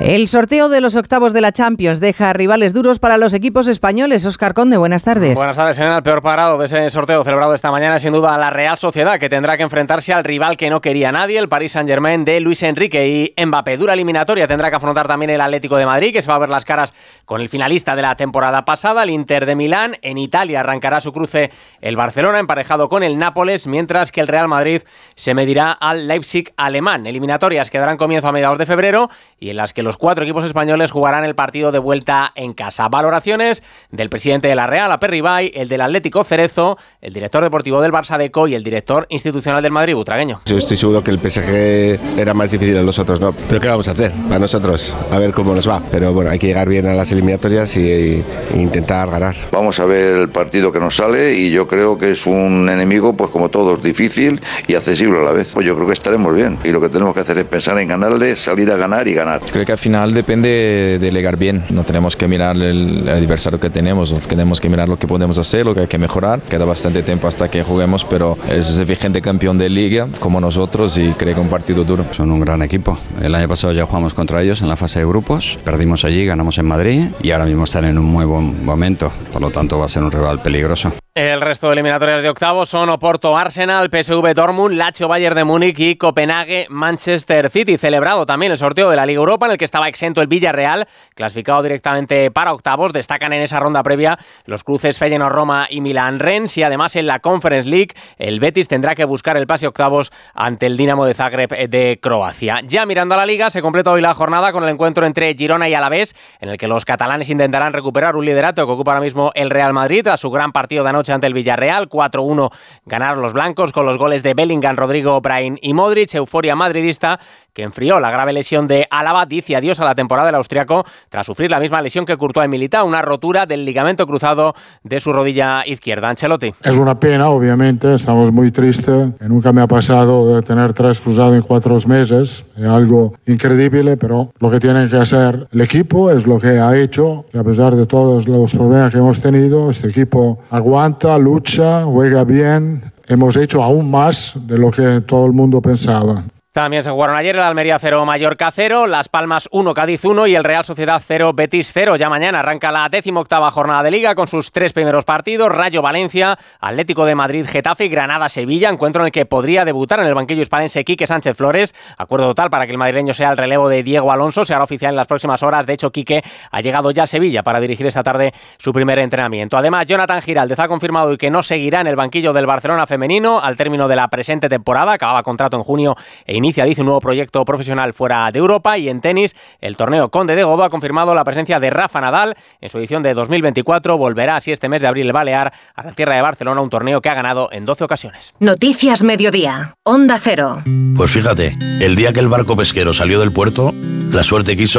El sorteo de los octavos de la Champions deja rivales duros para los equipos españoles. Oscar Conde, buenas tardes. Buenas tardes. En el peor parado de ese sorteo celebrado esta mañana, sin duda, la Real Sociedad, que tendrá que enfrentarse al rival que no quería nadie, el Paris Saint-Germain de Luis Enrique y Mbappé. Dura eliminatoria tendrá que afrontar también el Atlético de Madrid, que se va a ver las caras con el finalista de la temporada pasada, el Inter de Milán. En Italia arrancará su cruce el Barcelona, emparejado con el Nápoles, mientras que el Real Madrid se medirá al Leipzig alemán. Eliminatorias que darán comienzo a mediados de febrero y en las que los cuatro equipos españoles jugarán el partido de vuelta en casa. Valoraciones del presidente de la Real, Aperribay, el del Atlético Cerezo, el director deportivo del Barça Deco y el director institucional del Madrid, Butragueño. Yo estoy seguro que el PSG era más difícil en nosotros, ¿no? Pero ¿qué vamos a hacer? Para nosotros, a ver cómo nos va. Pero bueno, hay que llegar bien a las eliminatorias e intentar ganar. Vamos a ver el partido que nos sale y yo creo que es un enemigo, pues como todos, difícil y accesible a la vez. Pues yo creo que estaremos bien y lo que tenemos que hacer es pensar en ganarle, salir a ganar y ganar. Creo que final depende delegar bien. No tenemos que mirar el adversario que tenemos, tenemos que mirar lo que podemos hacer, lo que hay que mejorar. Queda bastante tiempo hasta que juguemos, pero es vigente campeón de liga como nosotros y creo que un partido duro. Son un gran equipo. El año pasado ya jugamos contra ellos en la fase de grupos, perdimos allí, ganamos en Madrid y ahora mismo están en un muy buen momento. Por lo tanto va a ser un rival peligroso. El resto de eliminatorias de octavos son Oporto Arsenal, PSV Dortmund, Lazio Bayern de Múnich y Copenhague Manchester City. Celebrado también el sorteo de la Liga Europa en el que estaba exento el Villarreal, clasificado directamente para octavos. Destacan en esa ronda previa los cruces Feyenoord Roma y Milan Rennes y además en la Conference League el Betis tendrá que buscar el pase octavos ante el Dinamo de Zagreb de Croacia. Ya mirando a la liga se completa hoy la jornada con el encuentro entre Girona y Alavés en el que los catalanes intentarán recuperar un liderato que ocupa ahora mismo el Real Madrid tras su gran partido de anoche ante el Villarreal. 4-1 ganaron los blancos con los goles de Bellingham, Rodrigo, Brain y Modric. Euforia madridista que enfrió la grave lesión de Álava, dice adiós a la temporada del austriaco tras sufrir la misma lesión que Courtois en Milita, una rotura del ligamento cruzado de su rodilla izquierda. Ancelotti. Es una pena, obviamente, estamos muy tristes. Nunca me ha pasado de tener tres cruzados en cuatro meses. Es algo increíble, pero lo que tiene que hacer el equipo es lo que ha hecho. Y a pesar de todos los problemas que hemos tenido, este equipo aguanta, lucha, juega bien. Hemos hecho aún más de lo que todo el mundo pensaba. También se jugaron ayer el Almería 0, Mallorca 0, Las Palmas 1, Cádiz 1 y el Real Sociedad 0, Betis 0. Ya mañana arranca la octava jornada de Liga con sus tres primeros partidos, Rayo Valencia, Atlético de Madrid, Getafe y Granada Sevilla, encuentro en el que podría debutar en el banquillo hispalense Quique Sánchez Flores. Acuerdo total para que el madrileño sea el relevo de Diego Alonso, se hará oficial en las próximas horas. De hecho, Quique ha llegado ya a Sevilla para dirigir esta tarde su primer entrenamiento. Además, Jonathan Giraldez ha confirmado que no seguirá en el banquillo del Barcelona femenino al término de la presente temporada, acababa contrato en junio e inicia, dice, un nuevo proyecto profesional fuera de Europa. Y en tenis, el torneo Conde de Godó ha confirmado la presencia de Rafa Nadal en su edición de 2024. Volverá así este mes de abril Balear a la tierra de Barcelona, un torneo que ha ganado en 12 ocasiones. Noticias Mediodía, Onda Cero. Pues fíjate, el día que el barco pesquero salió del puerto, la suerte quiso